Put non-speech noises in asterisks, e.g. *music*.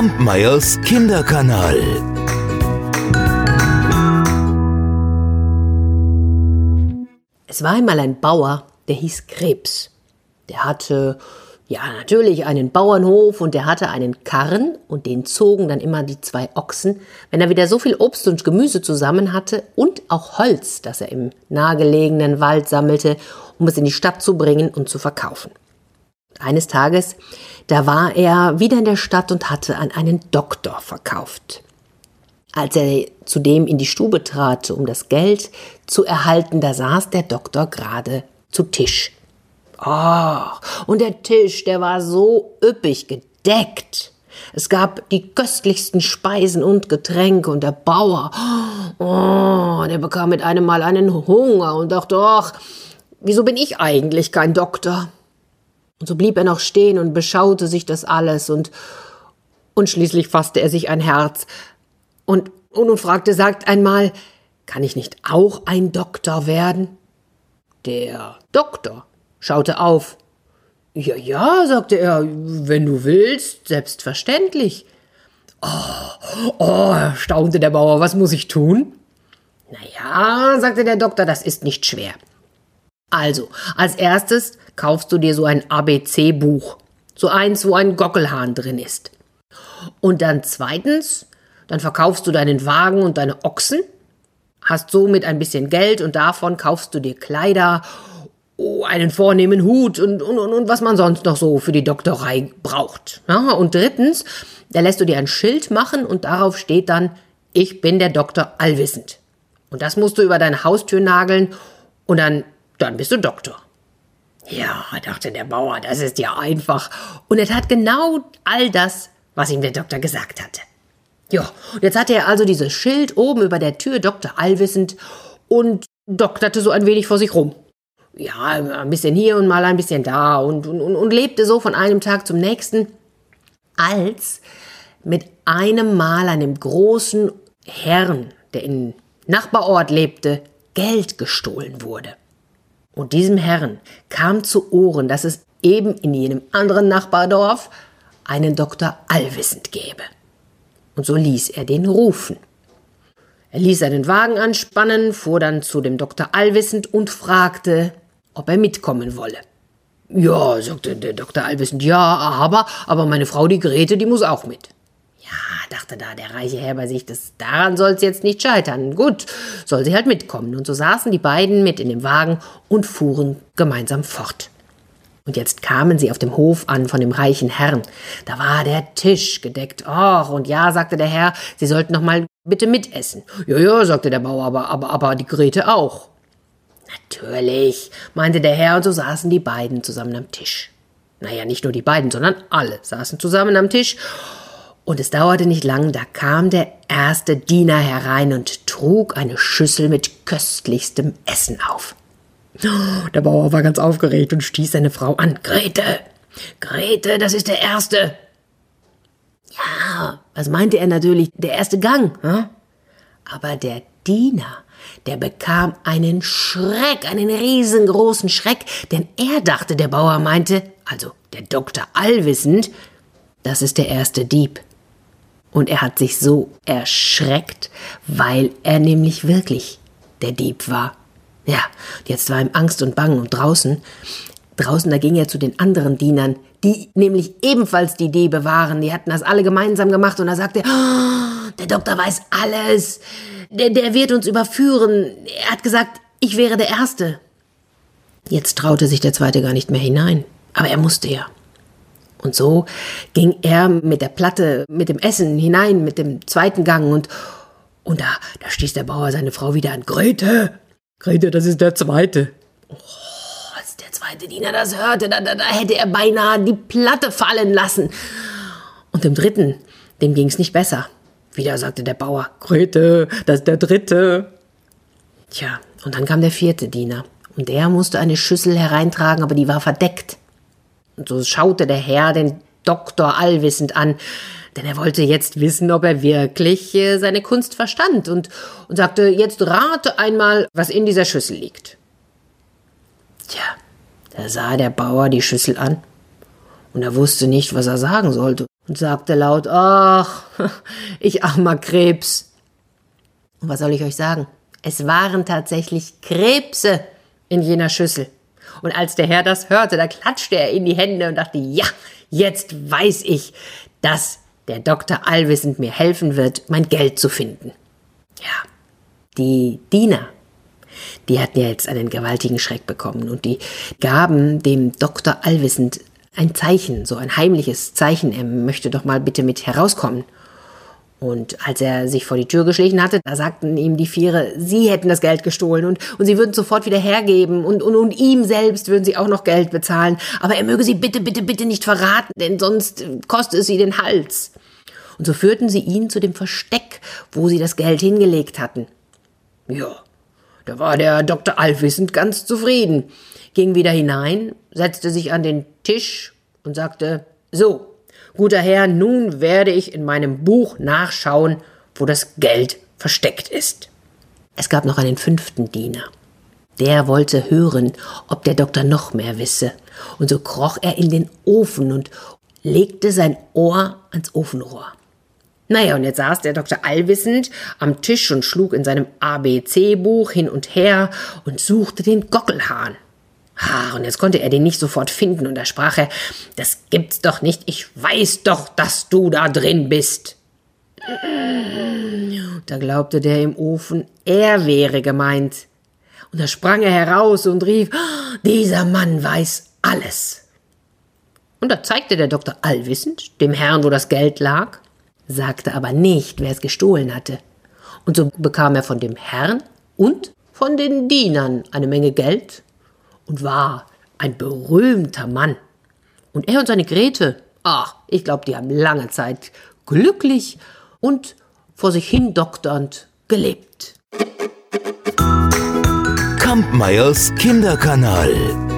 Kampmeyers Kinderkanal. Es war einmal ein Bauer, der hieß Krebs. Der hatte, ja, natürlich einen Bauernhof und der hatte einen Karren und den zogen dann immer die zwei Ochsen, wenn er wieder so viel Obst und Gemüse zusammen hatte und auch Holz, das er im nahegelegenen Wald sammelte, um es in die Stadt zu bringen und zu verkaufen. Eines Tages, da war er wieder in der Stadt und hatte an einen Doktor verkauft. Als er zudem in die Stube trat, um das Geld zu erhalten, da saß der Doktor gerade zu Tisch. Ach, und der Tisch, der war so üppig gedeckt. Es gab die köstlichsten Speisen und Getränke und der Bauer, oh, der bekam mit einem Mal einen Hunger und dachte, ach, wieso bin ich eigentlich kein Doktor? Und so blieb er noch stehen und beschaute sich das alles und, und schließlich fasste er sich ein Herz und, und, und fragte, sagt einmal, kann ich nicht auch ein Doktor werden? Der Doktor schaute auf. Ja, ja, sagte er, wenn du willst, selbstverständlich. Oh, oh, staunte der Bauer, was muss ich tun? Na ja, sagte der Doktor, das ist nicht schwer. Also, als erstes kaufst du dir so ein ABC-Buch, so eins, wo ein Gockelhahn drin ist. Und dann zweitens dann verkaufst du deinen Wagen und deine Ochsen, hast somit ein bisschen Geld und davon kaufst du dir Kleider, oh, einen vornehmen Hut und, und, und, und was man sonst noch so für die Doktorei braucht. Ja, und drittens, da lässt du dir ein Schild machen und darauf steht dann, ich bin der Doktor allwissend. Und das musst du über deine Haustür nageln und dann, dann bist du Doktor. Ja, dachte der Bauer, das ist ja einfach. Und er tat genau all das, was ihm der Doktor gesagt hatte. Ja, und jetzt hatte er also dieses Schild oben über der Tür, Dr. Allwissend, und dokterte so ein wenig vor sich rum. Ja, ein bisschen hier und mal ein bisschen da und, und, und lebte so von einem Tag zum nächsten, als mit einem Mal einem großen Herrn, der im Nachbarort lebte, Geld gestohlen wurde. Und diesem Herrn kam zu Ohren, dass es eben in jenem anderen Nachbardorf einen Doktor Allwissend gäbe und so ließ er den rufen. Er ließ seinen Wagen anspannen, fuhr dann zu dem Doktor Allwissend und fragte, ob er mitkommen wolle. Ja, sagte der Doktor Allwissend, ja, aber, aber meine Frau, die Grete, die muss auch mit. Dachte da der reiche Herr bei sich, das, daran soll's jetzt nicht scheitern. Gut, soll sie halt mitkommen. Und so saßen die beiden mit in dem Wagen und fuhren gemeinsam fort. Und jetzt kamen sie auf dem Hof an von dem reichen Herrn. Da war der Tisch gedeckt. Och, und ja, sagte der Herr, Sie sollten noch mal bitte mitessen. Ja, ja, sagte der Bauer, aber, aber, aber die Grete auch. Natürlich, meinte der Herr, und so saßen die beiden zusammen am Tisch. Naja, nicht nur die beiden, sondern alle saßen zusammen am Tisch. Und es dauerte nicht lang, da kam der erste Diener herein und trug eine Schüssel mit köstlichstem Essen auf. *gasps* Der Bauer war ganz aufgeregt und stieß seine Frau an. Grete, Grete, das ist der erste. Ja, was meinte er natürlich? Der erste Gang. Hm? Aber der Diener, der bekam einen Schreck, einen riesengroßen Schreck, denn er dachte, der Bauer meinte, also der Doktor allwissend, das ist der erste Dieb. Und er hat sich so erschreckt, weil er nämlich wirklich der Dieb war. Ja, jetzt war ihm Angst und Bangen und draußen, draußen, da ging er zu den anderen Dienern, die nämlich ebenfalls die Diebe waren. Die hatten das alle gemeinsam gemacht und er sagte, oh, der Doktor weiß alles. Der, der wird uns überführen. Er hat gesagt, ich wäre der Erste. Jetzt traute sich der Zweite gar nicht mehr hinein. Aber er musste ja. Und so ging er mit der Platte, mit dem Essen hinein, mit dem zweiten Gang und, und da, da stieß der Bauer seine Frau wieder an. Grete, Grete, das ist der zweite. Oh, als der zweite Diener das hörte, da, da, da hätte er beinahe die Platte fallen lassen. Und dem dritten, dem ging's nicht besser. Wieder sagte der Bauer, Grete, das ist der dritte. Tja, und dann kam der vierte Diener. Und der musste eine Schüssel hereintragen, aber die war verdeckt. Und so schaute der Herr den Doktor allwissend an denn er wollte jetzt wissen, ob er wirklich äh, seine Kunst verstand und, und sagte, jetzt rate einmal, was in dieser Schüssel liegt. Tja, da sah der Bauer die Schüssel an Und er wusste nicht, was er sagen sollte und sagte laut, ach, *laughs* ich armer Krebs. Und was soll ich euch sagen? Es waren tatsächlich Krebse in jener Schüssel. Und als der Herr das hörte, da klatschte er in die Hände und dachte, ja, jetzt weiß ich, dass der Doktor allwissend mir helfen wird, mein Geld zu finden. Ja, die Diener, die hatten ja jetzt einen gewaltigen Schreck bekommen und die gaben dem Doktor allwissend ein Zeichen, so ein heimliches Zeichen, er möchte doch mal bitte mit herauskommen. Und als er sich vor die Tür geschlichen hatte, da sagten ihm die Viere, sie hätten das Geld gestohlen und, und sie würden sofort wieder hergeben und, und, und ihm selbst würden sie auch noch Geld bezahlen. Aber er möge sie bitte, bitte, bitte nicht verraten, denn sonst kostet es sie den Hals. Und so führten sie ihn zu dem Versteck, wo sie das Geld hingelegt hatten. Ja, da war der Dr. Allwissend ganz zufrieden, ging wieder hinein, setzte sich an den Tisch und sagte, so, Guter Herr, nun werde ich in meinem Buch nachschauen, wo das Geld versteckt ist. Es gab noch einen fünften Diener. Der wollte hören, ob der Doktor noch mehr wisse, und so kroch er in den Ofen und legte sein Ohr ans Ofenrohr. Naja, und jetzt saß der Doktor allwissend am Tisch und schlug in seinem ABC-Buch hin und her und suchte den Gockelhahn. Ah, und jetzt konnte er den nicht sofort finden, und da sprach er, das gibt's doch nicht, ich weiß doch, dass du da drin bist. Da glaubte der im Ofen, er wäre gemeint. Und da sprang er heraus und rief, dieser Mann weiß alles. Und da zeigte der Doktor allwissend dem Herrn, wo das Geld lag, sagte aber nicht, wer es gestohlen hatte. Und so bekam er von dem Herrn und von den Dienern eine Menge Geld und war ein berühmter Mann. Und er und seine Grete, ach, ich glaube, die haben lange Zeit glücklich und vor sich hin dokternd gelebt. Kampmeyers Kinderkanal.